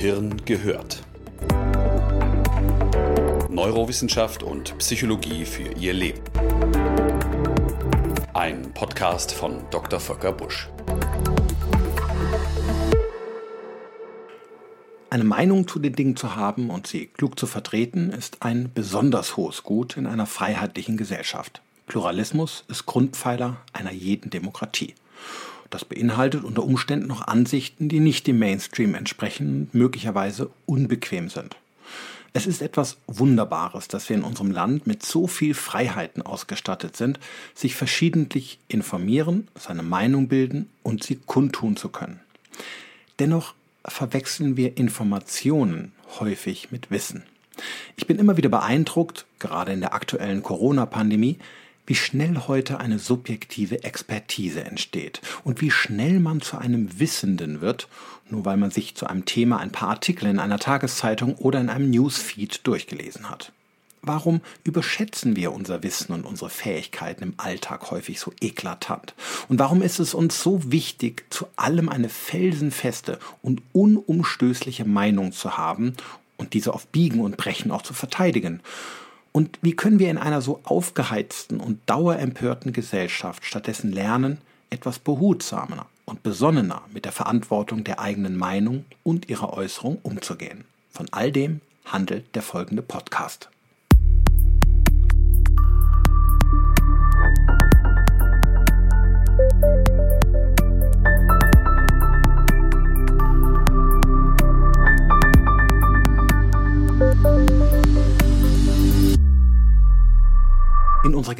Gehirn gehört. Neurowissenschaft und Psychologie für Ihr Leben. Ein Podcast von Dr. Volker Busch. Eine Meinung zu den Dingen zu haben und sie klug zu vertreten, ist ein besonders hohes Gut in einer freiheitlichen Gesellschaft. Pluralismus ist Grundpfeiler einer jeden Demokratie. Das beinhaltet unter Umständen noch Ansichten, die nicht dem Mainstream entsprechen und möglicherweise unbequem sind. Es ist etwas Wunderbares, dass wir in unserem Land mit so viel Freiheiten ausgestattet sind, sich verschiedentlich informieren, seine Meinung bilden und sie kundtun zu können. Dennoch verwechseln wir Informationen häufig mit Wissen. Ich bin immer wieder beeindruckt, gerade in der aktuellen Corona-Pandemie, wie schnell heute eine subjektive Expertise entsteht und wie schnell man zu einem Wissenden wird, nur weil man sich zu einem Thema ein paar Artikel in einer Tageszeitung oder in einem Newsfeed durchgelesen hat. Warum überschätzen wir unser Wissen und unsere Fähigkeiten im Alltag häufig so eklatant? Und warum ist es uns so wichtig, zu allem eine felsenfeste und unumstößliche Meinung zu haben und diese auf Biegen und Brechen auch zu verteidigen? Und wie können wir in einer so aufgeheizten und dauerempörten Gesellschaft stattdessen lernen, etwas behutsamer und besonnener mit der Verantwortung der eigenen Meinung und ihrer Äußerung umzugehen? Von all dem handelt der folgende Podcast.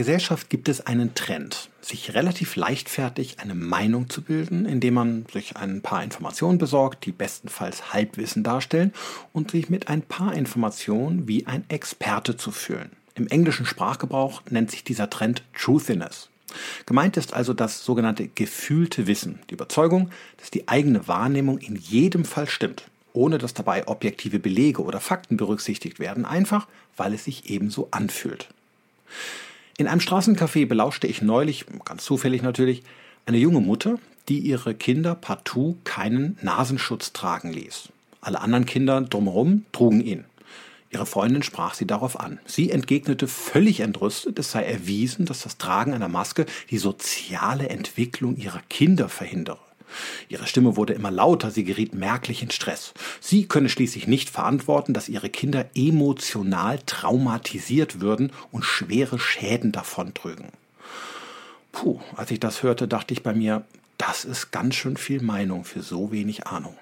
Gesellschaft gibt es einen Trend, sich relativ leichtfertig eine Meinung zu bilden, indem man sich ein paar Informationen besorgt, die bestenfalls Halbwissen darstellen und sich mit ein paar Informationen wie ein Experte zu fühlen. Im englischen Sprachgebrauch nennt sich dieser Trend Truthiness. Gemeint ist also das sogenannte gefühlte Wissen, die Überzeugung, dass die eigene Wahrnehmung in jedem Fall stimmt, ohne dass dabei objektive Belege oder Fakten berücksichtigt werden, einfach weil es sich ebenso anfühlt. In einem Straßencafé belauschte ich neulich, ganz zufällig natürlich, eine junge Mutter, die ihre Kinder partout keinen Nasenschutz tragen ließ. Alle anderen Kinder drumherum trugen ihn. Ihre Freundin sprach sie darauf an. Sie entgegnete völlig entrüstet, es sei erwiesen, dass das Tragen einer Maske die soziale Entwicklung ihrer Kinder verhindere. Ihre Stimme wurde immer lauter, sie geriet merklich in Stress. Sie könne schließlich nicht verantworten, dass ihre Kinder emotional traumatisiert würden und schwere Schäden davontrügen. Puh, als ich das hörte, dachte ich bei mir, das ist ganz schön viel Meinung für so wenig Ahnung.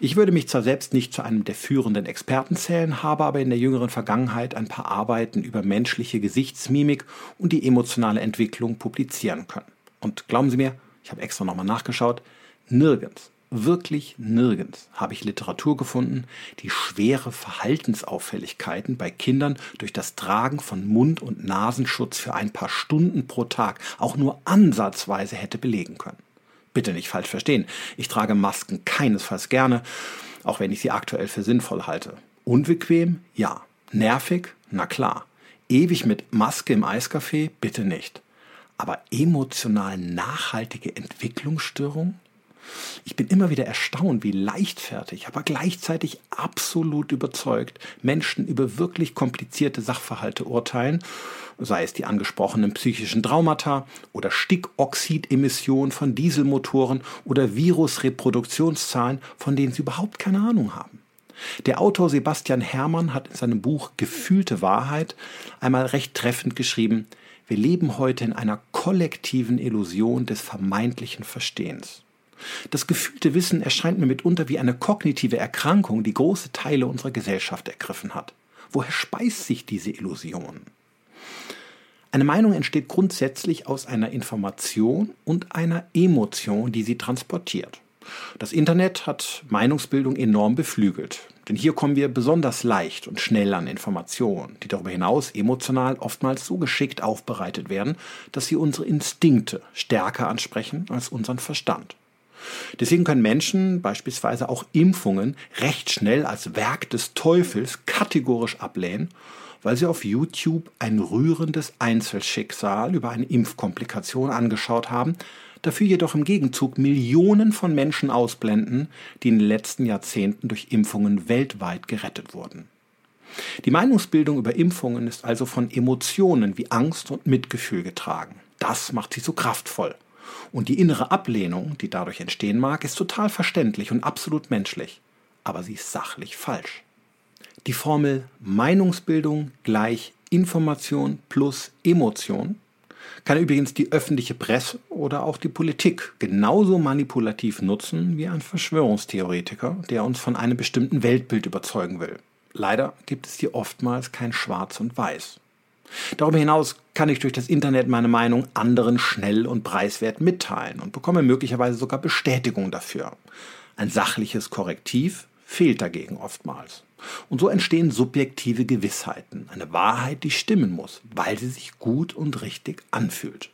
Ich würde mich zwar selbst nicht zu einem der führenden Experten zählen, habe aber in der jüngeren Vergangenheit ein paar Arbeiten über menschliche Gesichtsmimik und die emotionale Entwicklung publizieren können. Und glauben Sie mir, ich habe extra nochmal nachgeschaut, nirgends, wirklich nirgends habe ich Literatur gefunden, die schwere Verhaltensauffälligkeiten bei Kindern durch das Tragen von Mund- und Nasenschutz für ein paar Stunden pro Tag auch nur ansatzweise hätte belegen können. Bitte nicht falsch verstehen, ich trage Masken keinesfalls gerne, auch wenn ich sie aktuell für sinnvoll halte. Unbequem? Ja. Nervig? Na klar. Ewig mit Maske im Eiscafé? Bitte nicht aber emotional nachhaltige Entwicklungsstörung? Ich bin immer wieder erstaunt, wie leichtfertig, aber gleichzeitig absolut überzeugt Menschen über wirklich komplizierte Sachverhalte urteilen, sei es die angesprochenen psychischen Traumata oder Stickoxidemissionen von Dieselmotoren oder Virusreproduktionszahlen, von denen sie überhaupt keine Ahnung haben. Der Autor Sebastian Herrmann hat in seinem Buch Gefühlte Wahrheit einmal recht treffend geschrieben, wir leben heute in einer kollektiven Illusion des vermeintlichen Verstehens. Das gefühlte Wissen erscheint mir mitunter wie eine kognitive Erkrankung, die große Teile unserer Gesellschaft ergriffen hat. Woher speist sich diese Illusion? Eine Meinung entsteht grundsätzlich aus einer Information und einer Emotion, die sie transportiert. Das Internet hat Meinungsbildung enorm beflügelt. Denn hier kommen wir besonders leicht und schnell an Informationen, die darüber hinaus emotional oftmals so geschickt aufbereitet werden, dass sie unsere Instinkte stärker ansprechen als unseren Verstand. Deswegen können Menschen beispielsweise auch Impfungen recht schnell als Werk des Teufels kategorisch ablehnen, weil sie auf YouTube ein rührendes Einzelschicksal über eine Impfkomplikation angeschaut haben, dafür jedoch im Gegenzug Millionen von Menschen ausblenden, die in den letzten Jahrzehnten durch Impfungen weltweit gerettet wurden. Die Meinungsbildung über Impfungen ist also von Emotionen wie Angst und Mitgefühl getragen. Das macht sie so kraftvoll. Und die innere Ablehnung, die dadurch entstehen mag, ist total verständlich und absolut menschlich. Aber sie ist sachlich falsch. Die Formel Meinungsbildung gleich Information plus Emotion kann übrigens die öffentliche Presse oder auch die Politik genauso manipulativ nutzen wie ein Verschwörungstheoretiker, der uns von einem bestimmten Weltbild überzeugen will. Leider gibt es hier oftmals kein Schwarz und Weiß. Darüber hinaus kann ich durch das Internet meine Meinung anderen schnell und preiswert mitteilen und bekomme möglicherweise sogar Bestätigung dafür. Ein sachliches Korrektiv fehlt dagegen oftmals. Und so entstehen subjektive Gewissheiten, eine Wahrheit, die stimmen muss, weil sie sich gut und richtig anfühlt.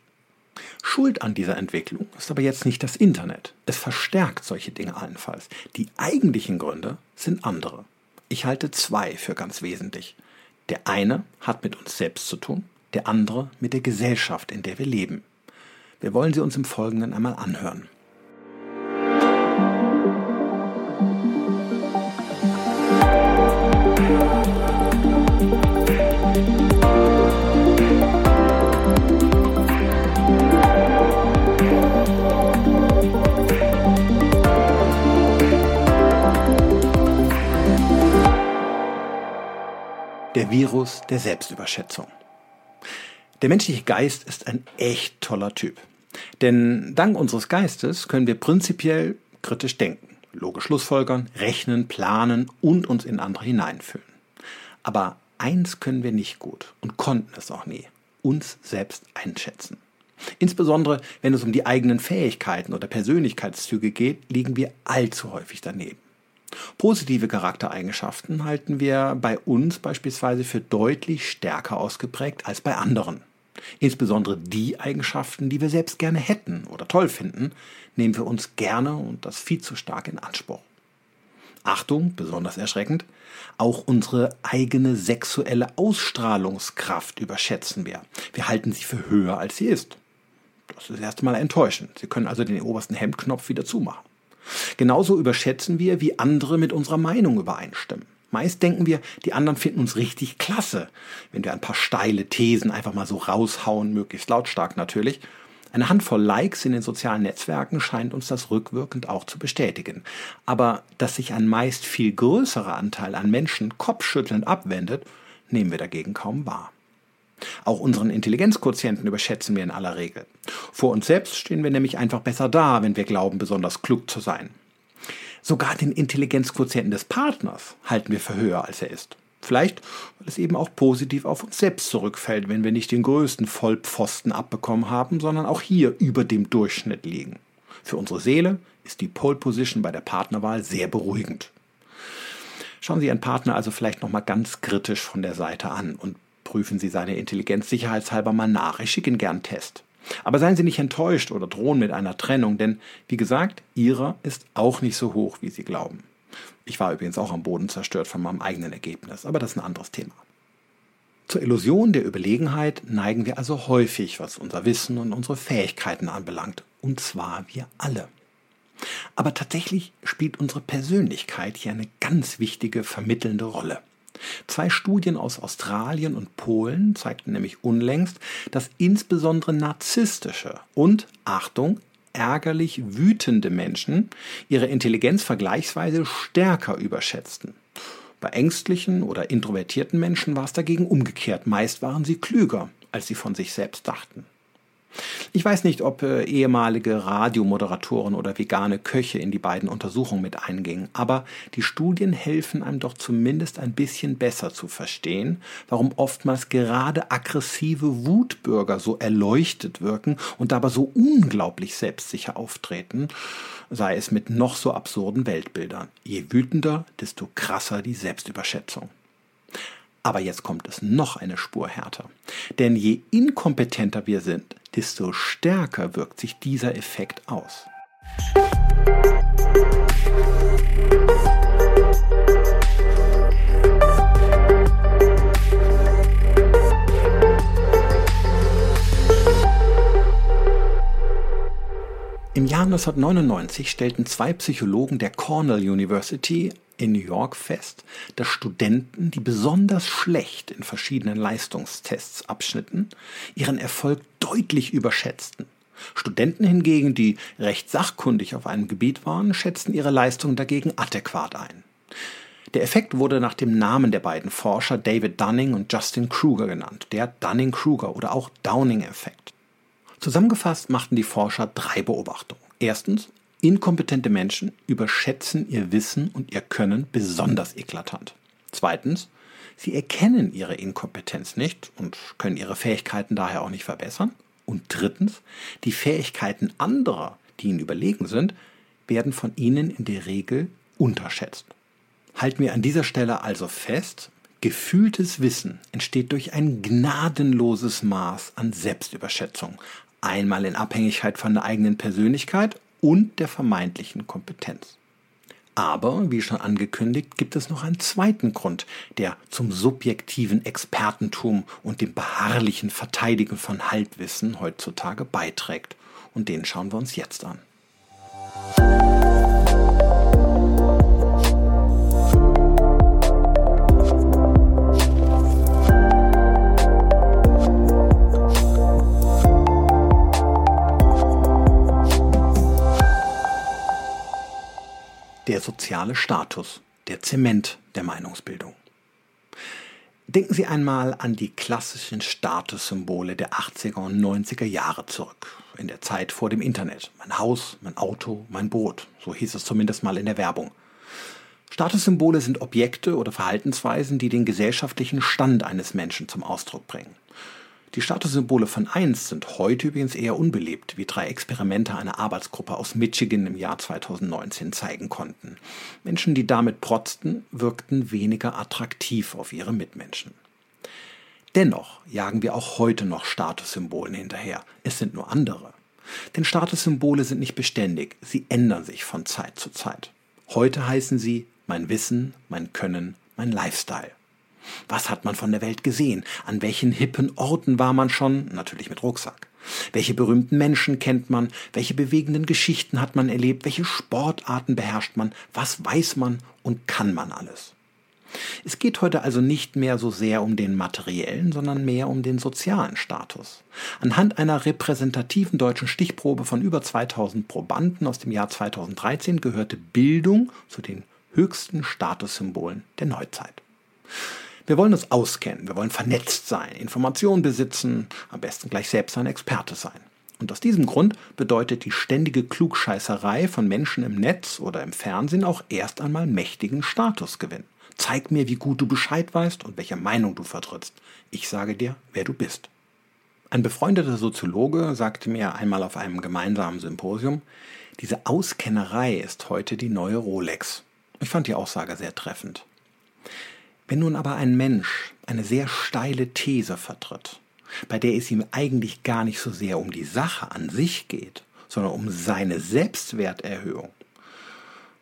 Schuld an dieser Entwicklung ist aber jetzt nicht das Internet. Es verstärkt solche Dinge allenfalls. Die eigentlichen Gründe sind andere. Ich halte zwei für ganz wesentlich. Der eine hat mit uns selbst zu tun, der andere mit der Gesellschaft, in der wir leben. Wir wollen sie uns im Folgenden einmal anhören. Der Virus der Selbstüberschätzung. Der menschliche Geist ist ein echt toller Typ. Denn dank unseres Geistes können wir prinzipiell kritisch denken, logisch schlussfolgern, rechnen, planen und uns in andere hineinfühlen. Aber eins können wir nicht gut und konnten es auch nie, uns selbst einschätzen. Insbesondere wenn es um die eigenen Fähigkeiten oder Persönlichkeitszüge geht, liegen wir allzu häufig daneben. Positive Charaktereigenschaften halten wir bei uns beispielsweise für deutlich stärker ausgeprägt als bei anderen. Insbesondere die Eigenschaften, die wir selbst gerne hätten oder toll finden, nehmen wir uns gerne und das viel zu stark in Anspruch. Achtung, besonders erschreckend, auch unsere eigene sexuelle Ausstrahlungskraft überschätzen wir. Wir halten sie für höher, als sie ist. Das ist erstmal enttäuschend. Sie können also den obersten Hemdknopf wieder zumachen. Genauso überschätzen wir, wie andere mit unserer Meinung übereinstimmen. Meist denken wir, die anderen finden uns richtig klasse, wenn wir ein paar steile Thesen einfach mal so raushauen, möglichst lautstark natürlich. Eine Handvoll Likes in den sozialen Netzwerken scheint uns das rückwirkend auch zu bestätigen. Aber dass sich ein meist viel größerer Anteil an Menschen kopfschüttelnd abwendet, nehmen wir dagegen kaum wahr. Auch unseren Intelligenzquotienten überschätzen wir in aller Regel. Vor uns selbst stehen wir nämlich einfach besser da, wenn wir glauben, besonders klug zu sein. Sogar den Intelligenzquotienten des Partners halten wir für höher, als er ist. Vielleicht, weil es eben auch positiv auf uns selbst zurückfällt, wenn wir nicht den größten Vollpfosten abbekommen haben, sondern auch hier über dem Durchschnitt liegen. Für unsere Seele ist die Pole Position bei der Partnerwahl sehr beruhigend. Schauen Sie Ihren Partner also vielleicht nochmal ganz kritisch von der Seite an und prüfen Sie seine Intelligenz sicherheitshalber mal nach. Ich schicke Ihnen gern Test. Aber seien Sie nicht enttäuscht oder drohen mit einer Trennung, denn wie gesagt, Ihrer ist auch nicht so hoch, wie Sie glauben. Ich war übrigens auch am Boden zerstört von meinem eigenen Ergebnis, aber das ist ein anderes Thema. Zur Illusion der Überlegenheit neigen wir also häufig, was unser Wissen und unsere Fähigkeiten anbelangt, und zwar wir alle. Aber tatsächlich spielt unsere Persönlichkeit hier eine ganz wichtige vermittelnde Rolle. Zwei Studien aus Australien und Polen zeigten nämlich unlängst, dass insbesondere narzisstische und, Achtung, ärgerlich wütende Menschen ihre Intelligenz vergleichsweise stärker überschätzten. Bei ängstlichen oder introvertierten Menschen war es dagegen umgekehrt. Meist waren sie klüger, als sie von sich selbst dachten. Ich weiß nicht, ob äh, ehemalige Radiomoderatoren oder vegane Köche in die beiden Untersuchungen mit eingingen, aber die Studien helfen einem doch zumindest ein bisschen besser zu verstehen, warum oftmals gerade aggressive Wutbürger so erleuchtet wirken und dabei so unglaublich selbstsicher auftreten, sei es mit noch so absurden Weltbildern. Je wütender, desto krasser die Selbstüberschätzung. Aber jetzt kommt es noch eine Spur härter. Denn je inkompetenter wir sind, desto stärker wirkt sich dieser Effekt aus. Jahr 1999 stellten zwei Psychologen der Cornell University in New York fest, dass Studenten, die besonders schlecht in verschiedenen Leistungstests abschnitten, ihren Erfolg deutlich überschätzten. Studenten hingegen, die recht sachkundig auf einem Gebiet waren, schätzten ihre Leistung dagegen adäquat ein. Der Effekt wurde nach dem Namen der beiden Forscher David Dunning und Justin Kruger genannt, der Dunning-Kruger oder auch Downing-Effekt. Zusammengefasst machten die Forscher drei Beobachtungen. Erstens, inkompetente Menschen überschätzen ihr Wissen und ihr Können besonders eklatant. Zweitens, sie erkennen ihre Inkompetenz nicht und können ihre Fähigkeiten daher auch nicht verbessern. Und drittens, die Fähigkeiten anderer, die ihnen überlegen sind, werden von ihnen in der Regel unterschätzt. Halten wir an dieser Stelle also fest, gefühltes Wissen entsteht durch ein gnadenloses Maß an Selbstüberschätzung, einmal in Abhängigkeit von der eigenen Persönlichkeit und der vermeintlichen Kompetenz. Aber, wie schon angekündigt, gibt es noch einen zweiten Grund, der zum subjektiven Expertentum und dem beharrlichen Verteidigen von Halbwissen heutzutage beiträgt. Und den schauen wir uns jetzt an. Der soziale Status, der Zement der Meinungsbildung. Denken Sie einmal an die klassischen Statussymbole der 80er und 90er Jahre zurück, in der Zeit vor dem Internet. Mein Haus, mein Auto, mein Boot, so hieß es zumindest mal in der Werbung. Statussymbole sind Objekte oder Verhaltensweisen, die den gesellschaftlichen Stand eines Menschen zum Ausdruck bringen. Die Statussymbole von einst sind heute übrigens eher unbeliebt, wie drei Experimente einer Arbeitsgruppe aus Michigan im Jahr 2019 zeigen konnten. Menschen, die damit protzten, wirkten weniger attraktiv auf ihre Mitmenschen. Dennoch jagen wir auch heute noch Statussymbolen hinterher. Es sind nur andere. Denn Statussymbole sind nicht beständig, sie ändern sich von Zeit zu Zeit. Heute heißen sie mein Wissen, mein Können, mein Lifestyle. Was hat man von der Welt gesehen? An welchen hippen Orten war man schon? Natürlich mit Rucksack. Welche berühmten Menschen kennt man? Welche bewegenden Geschichten hat man erlebt? Welche Sportarten beherrscht man? Was weiß man und kann man alles? Es geht heute also nicht mehr so sehr um den materiellen, sondern mehr um den sozialen Status. Anhand einer repräsentativen deutschen Stichprobe von über 2000 Probanden aus dem Jahr 2013 gehörte Bildung zu den höchsten Statussymbolen der Neuzeit. Wir wollen uns auskennen, wir wollen vernetzt sein, Informationen besitzen, am besten gleich selbst ein Experte sein. Und aus diesem Grund bedeutet die ständige Klugscheißerei von Menschen im Netz oder im Fernsehen auch erst einmal mächtigen Statusgewinn. Zeig mir, wie gut du Bescheid weißt und welche Meinung du vertrittst. Ich sage dir, wer du bist. Ein befreundeter Soziologe sagte mir einmal auf einem gemeinsamen Symposium, diese Auskennerei ist heute die neue Rolex. Ich fand die Aussage sehr treffend. Wenn nun aber ein Mensch eine sehr steile These vertritt, bei der es ihm eigentlich gar nicht so sehr um die Sache an sich geht, sondern um seine Selbstwerterhöhung,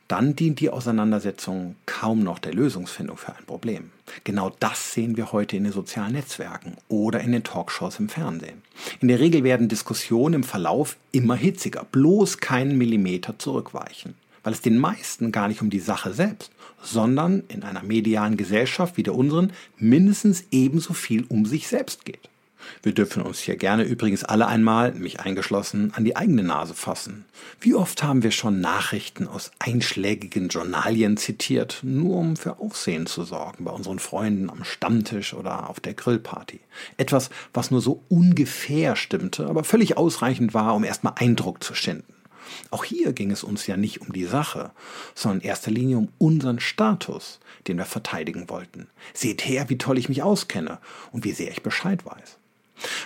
dann dient die Auseinandersetzung kaum noch der Lösungsfindung für ein Problem. Genau das sehen wir heute in den sozialen Netzwerken oder in den Talkshows im Fernsehen. In der Regel werden Diskussionen im Verlauf immer hitziger, bloß keinen Millimeter zurückweichen weil es den meisten gar nicht um die Sache selbst, sondern in einer medialen Gesellschaft wie der unseren mindestens ebenso viel um sich selbst geht. Wir dürfen uns hier gerne übrigens alle einmal, mich eingeschlossen, an die eigene Nase fassen. Wie oft haben wir schon Nachrichten aus einschlägigen Journalien zitiert, nur um für Aufsehen zu sorgen bei unseren Freunden am Stammtisch oder auf der Grillparty. Etwas, was nur so ungefähr stimmte, aber völlig ausreichend war, um erstmal Eindruck zu schinden. Auch hier ging es uns ja nicht um die Sache, sondern in erster Linie um unseren Status, den wir verteidigen wollten. Seht her, wie toll ich mich auskenne und wie sehr ich Bescheid weiß.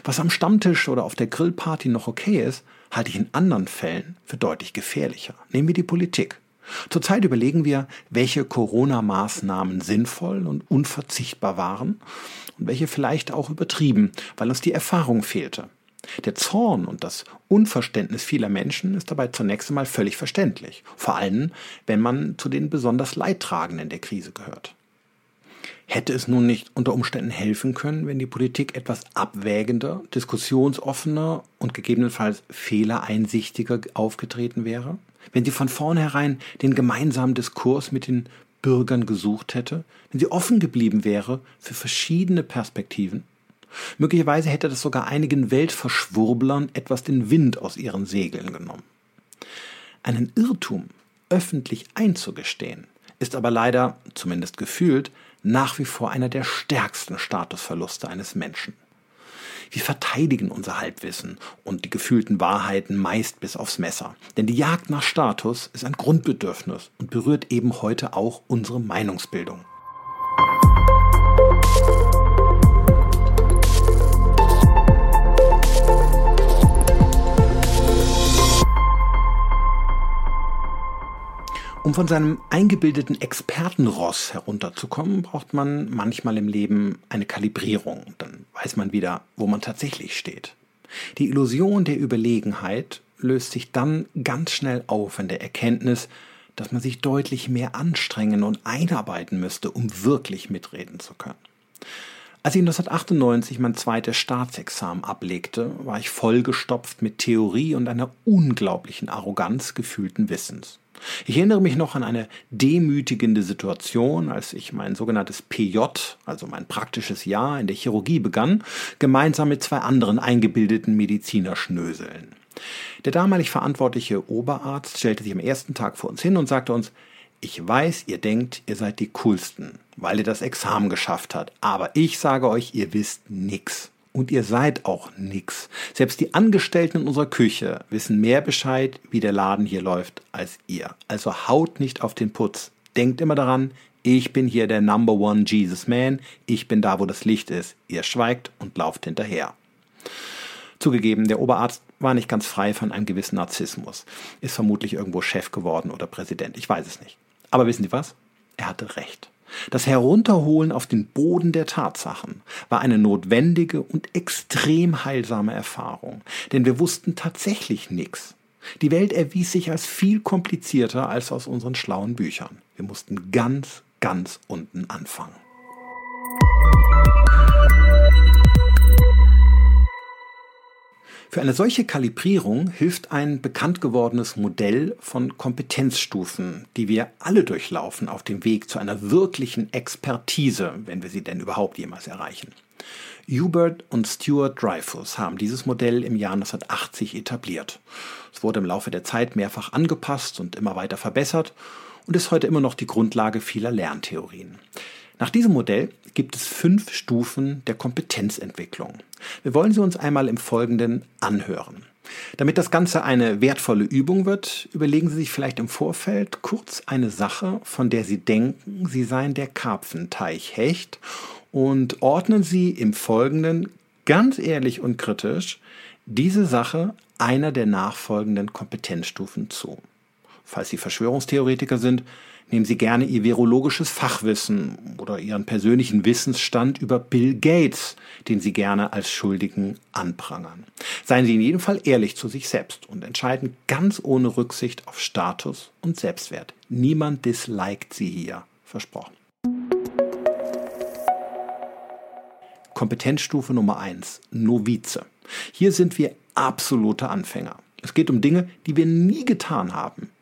Was am Stammtisch oder auf der Grillparty noch okay ist, halte ich in anderen Fällen für deutlich gefährlicher. Nehmen wir die Politik. Zurzeit überlegen wir, welche Corona-Maßnahmen sinnvoll und unverzichtbar waren und welche vielleicht auch übertrieben, weil uns die Erfahrung fehlte. Der Zorn und das Unverständnis vieler Menschen ist dabei zunächst einmal völlig verständlich, vor allem wenn man zu den besonders Leidtragenden der Krise gehört. Hätte es nun nicht unter Umständen helfen können, wenn die Politik etwas abwägender, diskussionsoffener und gegebenenfalls fehlereinsichtiger aufgetreten wäre? Wenn sie von vornherein den gemeinsamen Diskurs mit den Bürgern gesucht hätte? Wenn sie offen geblieben wäre für verschiedene Perspektiven? Möglicherweise hätte das sogar einigen Weltverschwurblern etwas den Wind aus ihren Segeln genommen. Einen Irrtum öffentlich einzugestehen, ist aber leider, zumindest gefühlt, nach wie vor einer der stärksten Statusverluste eines Menschen. Wir verteidigen unser Halbwissen und die gefühlten Wahrheiten meist bis aufs Messer. Denn die Jagd nach Status ist ein Grundbedürfnis und berührt eben heute auch unsere Meinungsbildung. Um von seinem eingebildeten Expertenross herunterzukommen, braucht man manchmal im Leben eine Kalibrierung. Dann weiß man wieder, wo man tatsächlich steht. Die Illusion der Überlegenheit löst sich dann ganz schnell auf in der Erkenntnis, dass man sich deutlich mehr anstrengen und einarbeiten müsste, um wirklich mitreden zu können. Als ich 1998 mein zweites Staatsexamen ablegte, war ich vollgestopft mit Theorie und einer unglaublichen Arroganz gefühlten Wissens. Ich erinnere mich noch an eine demütigende Situation, als ich mein sogenanntes PJ, also mein praktisches Jahr in der Chirurgie begann, gemeinsam mit zwei anderen eingebildeten Medizinerschnöseln. Der damalig verantwortliche Oberarzt stellte sich am ersten Tag vor uns hin und sagte uns, ich weiß, ihr denkt, ihr seid die coolsten, weil ihr das Examen geschafft habt, aber ich sage euch, ihr wisst nix. Und ihr seid auch nix. Selbst die Angestellten in unserer Küche wissen mehr Bescheid, wie der Laden hier läuft, als ihr. Also haut nicht auf den Putz. Denkt immer daran, ich bin hier der Number One Jesus Man. Ich bin da, wo das Licht ist. Ihr schweigt und lauft hinterher. Zugegeben, der Oberarzt war nicht ganz frei von einem gewissen Narzissmus. Ist vermutlich irgendwo Chef geworden oder Präsident. Ich weiß es nicht. Aber wissen Sie was? Er hatte recht. Das Herunterholen auf den Boden der Tatsachen war eine notwendige und extrem heilsame Erfahrung, denn wir wussten tatsächlich nichts. Die Welt erwies sich als viel komplizierter als aus unseren schlauen Büchern. Wir mussten ganz, ganz unten anfangen. Für eine solche Kalibrierung hilft ein bekannt gewordenes Modell von Kompetenzstufen, die wir alle durchlaufen auf dem Weg zu einer wirklichen Expertise, wenn wir sie denn überhaupt jemals erreichen. Hubert und Stuart Dreyfus haben dieses Modell im Jahr 1980 etabliert. Es wurde im Laufe der Zeit mehrfach angepasst und immer weiter verbessert und ist heute immer noch die Grundlage vieler Lerntheorien. Nach diesem Modell gibt es fünf Stufen der Kompetenzentwicklung. Wir wollen sie uns einmal im Folgenden anhören. Damit das Ganze eine wertvolle Übung wird, überlegen Sie sich vielleicht im Vorfeld kurz eine Sache, von der Sie denken, sie seien der Karpfenteich-Hecht und ordnen Sie im Folgenden ganz ehrlich und kritisch diese Sache einer der nachfolgenden Kompetenzstufen zu. Falls Sie Verschwörungstheoretiker sind, Nehmen Sie gerne Ihr virologisches Fachwissen oder Ihren persönlichen Wissensstand über Bill Gates, den Sie gerne als Schuldigen anprangern. Seien Sie in jedem Fall ehrlich zu sich selbst und entscheiden ganz ohne Rücksicht auf Status und Selbstwert. Niemand disliked Sie hier. Versprochen. Kompetenzstufe Nummer 1. Novize. Hier sind wir absolute Anfänger. Es geht um Dinge, die wir nie getan haben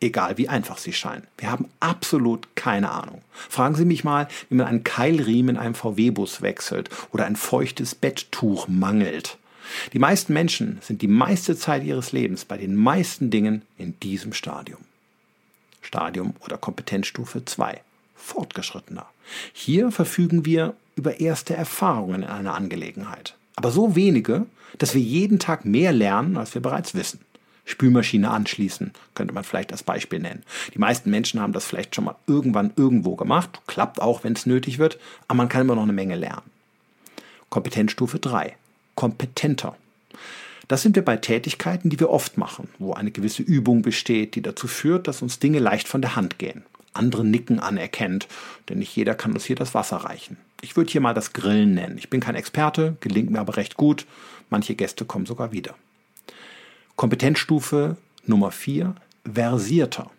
egal wie einfach sie scheinen. Wir haben absolut keine Ahnung. Fragen Sie mich mal, wie man einen Keilriemen in einem VW-Bus wechselt oder ein feuchtes Betttuch mangelt. Die meisten Menschen sind die meiste Zeit ihres Lebens bei den meisten Dingen in diesem Stadium. Stadium oder Kompetenzstufe 2. Fortgeschrittener. Hier verfügen wir über erste Erfahrungen in einer Angelegenheit. Aber so wenige, dass wir jeden Tag mehr lernen, als wir bereits wissen. Spülmaschine anschließen, könnte man vielleicht als Beispiel nennen. Die meisten Menschen haben das vielleicht schon mal irgendwann irgendwo gemacht, klappt auch, wenn es nötig wird, aber man kann immer noch eine Menge lernen. Kompetenzstufe 3. Kompetenter. Das sind wir bei Tätigkeiten, die wir oft machen, wo eine gewisse Übung besteht, die dazu führt, dass uns Dinge leicht von der Hand gehen. Andere nicken anerkennt, denn nicht jeder kann uns hier das Wasser reichen. Ich würde hier mal das Grillen nennen. Ich bin kein Experte, gelingt mir aber recht gut. Manche Gäste kommen sogar wieder. Kompetenzstufe Nummer 4, versierter.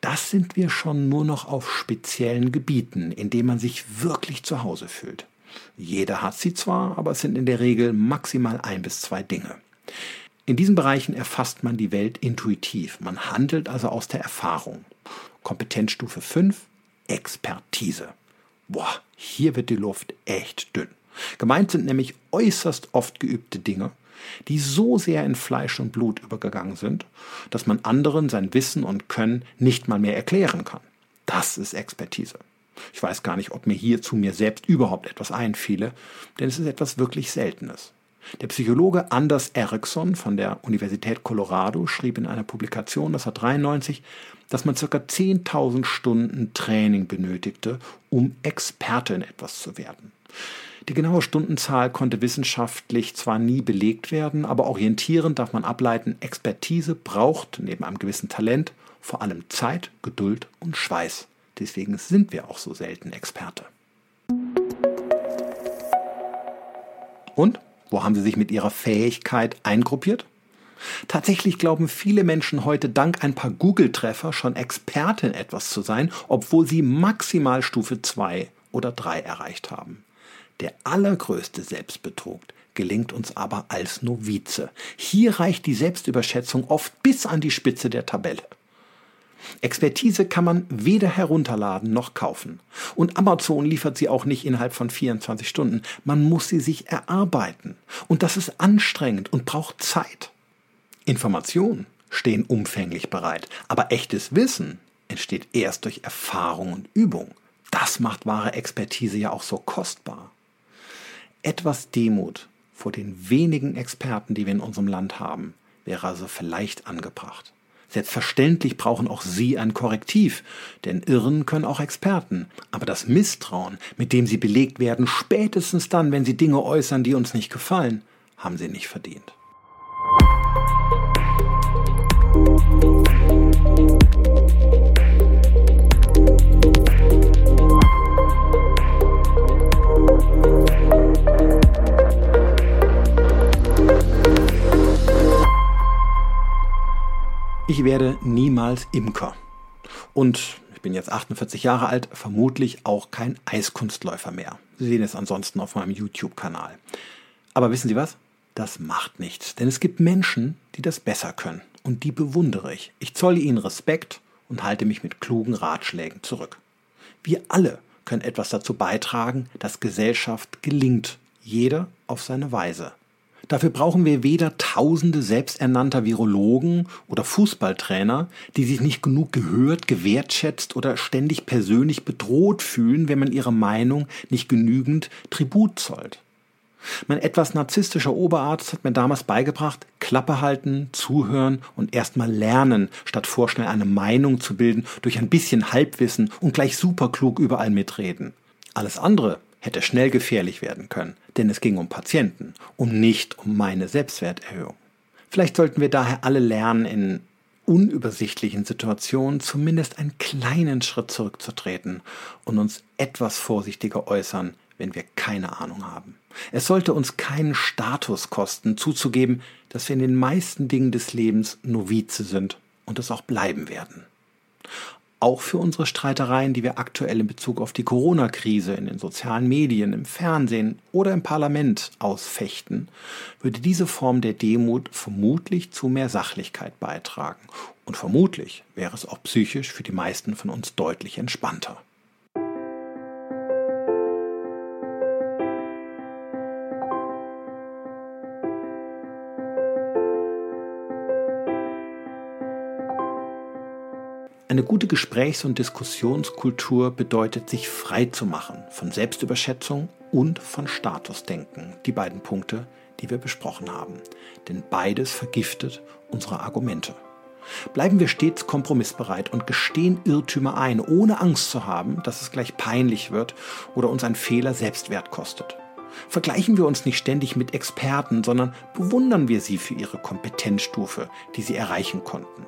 Das sind wir schon nur noch auf speziellen Gebieten, in denen man sich wirklich zu Hause fühlt. Jeder hat sie zwar, aber es sind in der Regel maximal ein bis zwei Dinge. In diesen Bereichen erfasst man die Welt intuitiv. Man handelt also aus der Erfahrung. Kompetenzstufe 5, Expertise. Boah, hier wird die Luft echt dünn. Gemeint sind nämlich äußerst oft geübte Dinge, die so sehr in Fleisch und Blut übergegangen sind, dass man anderen sein Wissen und Können nicht mal mehr erklären kann. Das ist Expertise. Ich weiß gar nicht, ob mir hier zu mir selbst überhaupt etwas einfiele, denn es ist etwas wirklich Seltenes. Der Psychologe Anders Ericsson von der Universität Colorado schrieb in einer Publikation 1993, dass man ca. 10.000 Stunden Training benötigte, um Experte in etwas zu werden. Die genaue Stundenzahl konnte wissenschaftlich zwar nie belegt werden, aber orientierend darf man ableiten, Expertise braucht neben einem gewissen Talent vor allem Zeit, Geduld und Schweiß. Deswegen sind wir auch so selten Experte. Und wo haben Sie sich mit Ihrer Fähigkeit eingruppiert? Tatsächlich glauben viele Menschen heute dank ein paar Google-Treffer schon Experte in etwas zu sein, obwohl sie maximal Stufe 2 oder 3 erreicht haben. Der allergrößte Selbstbetrug gelingt uns aber als Novize. Hier reicht die Selbstüberschätzung oft bis an die Spitze der Tabelle. Expertise kann man weder herunterladen noch kaufen. Und Amazon liefert sie auch nicht innerhalb von 24 Stunden. Man muss sie sich erarbeiten. Und das ist anstrengend und braucht Zeit. Informationen stehen umfänglich bereit, aber echtes Wissen entsteht erst durch Erfahrung und Übung. Das macht wahre Expertise ja auch so kostbar. Etwas Demut vor den wenigen Experten, die wir in unserem Land haben, wäre also vielleicht angebracht. Selbstverständlich brauchen auch Sie ein Korrektiv, denn Irren können auch Experten. Aber das Misstrauen, mit dem Sie belegt werden, spätestens dann, wenn Sie Dinge äußern, die uns nicht gefallen, haben Sie nicht verdient. Ich werde niemals Imker. Und ich bin jetzt 48 Jahre alt, vermutlich auch kein Eiskunstläufer mehr. Sie sehen es ansonsten auf meinem YouTube-Kanal. Aber wissen Sie was? Das macht nichts, denn es gibt Menschen, die das besser können. Und die bewundere ich. Ich zolle ihnen Respekt und halte mich mit klugen Ratschlägen zurück. Wir alle können etwas dazu beitragen, dass Gesellschaft gelingt, jeder auf seine Weise. Dafür brauchen wir weder tausende selbsternannter Virologen oder Fußballtrainer, die sich nicht genug gehört, gewertschätzt oder ständig persönlich bedroht fühlen, wenn man ihre Meinung nicht genügend Tribut zollt. Mein etwas narzisstischer Oberarzt hat mir damals beigebracht, Klappe halten, zuhören und erstmal lernen, statt vorschnell eine Meinung zu bilden durch ein bisschen Halbwissen und gleich superklug überall mitreden. Alles andere hätte schnell gefährlich werden können, denn es ging um Patienten und nicht um meine Selbstwerterhöhung. Vielleicht sollten wir daher alle lernen, in unübersichtlichen Situationen zumindest einen kleinen Schritt zurückzutreten und uns etwas vorsichtiger äußern, wenn wir keine Ahnung haben. Es sollte uns keinen Status kosten, zuzugeben, dass wir in den meisten Dingen des Lebens Novize sind und es auch bleiben werden auch für unsere Streitereien, die wir aktuell in Bezug auf die Corona-Krise in den sozialen Medien, im Fernsehen oder im Parlament ausfechten, würde diese Form der Demut vermutlich zu mehr Sachlichkeit beitragen. Und vermutlich wäre es auch psychisch für die meisten von uns deutlich entspannter. Eine gute Gesprächs- und Diskussionskultur bedeutet, sich frei zu machen von Selbstüberschätzung und von Statusdenken. Die beiden Punkte, die wir besprochen haben. Denn beides vergiftet unsere Argumente. Bleiben wir stets kompromissbereit und gestehen Irrtümer ein, ohne Angst zu haben, dass es gleich peinlich wird oder uns ein Fehler Selbstwert kostet. Vergleichen wir uns nicht ständig mit Experten, sondern bewundern wir sie für ihre Kompetenzstufe, die sie erreichen konnten.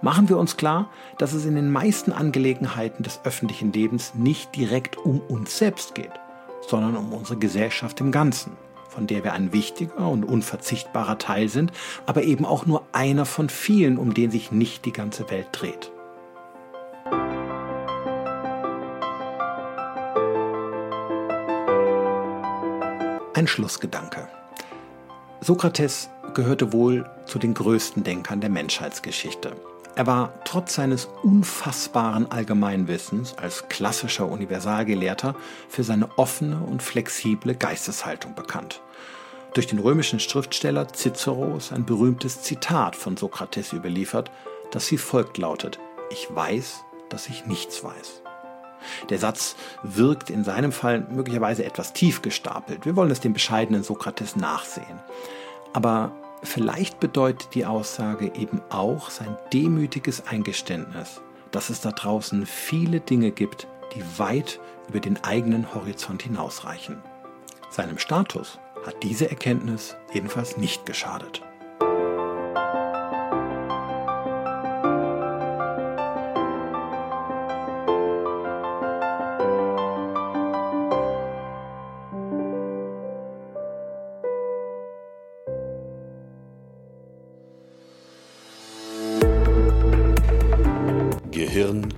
Machen wir uns klar, dass es in den meisten Angelegenheiten des öffentlichen Lebens nicht direkt um uns selbst geht, sondern um unsere Gesellschaft im Ganzen, von der wir ein wichtiger und unverzichtbarer Teil sind, aber eben auch nur einer von vielen, um den sich nicht die ganze Welt dreht. Ein Schlussgedanke. Sokrates gehörte wohl zu den größten Denkern der Menschheitsgeschichte. Er war trotz seines unfassbaren Allgemeinwissens als klassischer Universalgelehrter für seine offene und flexible Geisteshaltung bekannt. Durch den römischen Schriftsteller Cicero ist ein berühmtes Zitat von Sokrates überliefert, das wie folgt lautet: Ich weiß, dass ich nichts weiß. Der Satz wirkt in seinem Fall möglicherweise etwas tief gestapelt. Wir wollen es dem bescheidenen Sokrates nachsehen. Aber vielleicht bedeutet die Aussage eben auch sein demütiges Eingeständnis, dass es da draußen viele Dinge gibt, die weit über den eigenen Horizont hinausreichen. Seinem Status hat diese Erkenntnis jedenfalls nicht geschadet.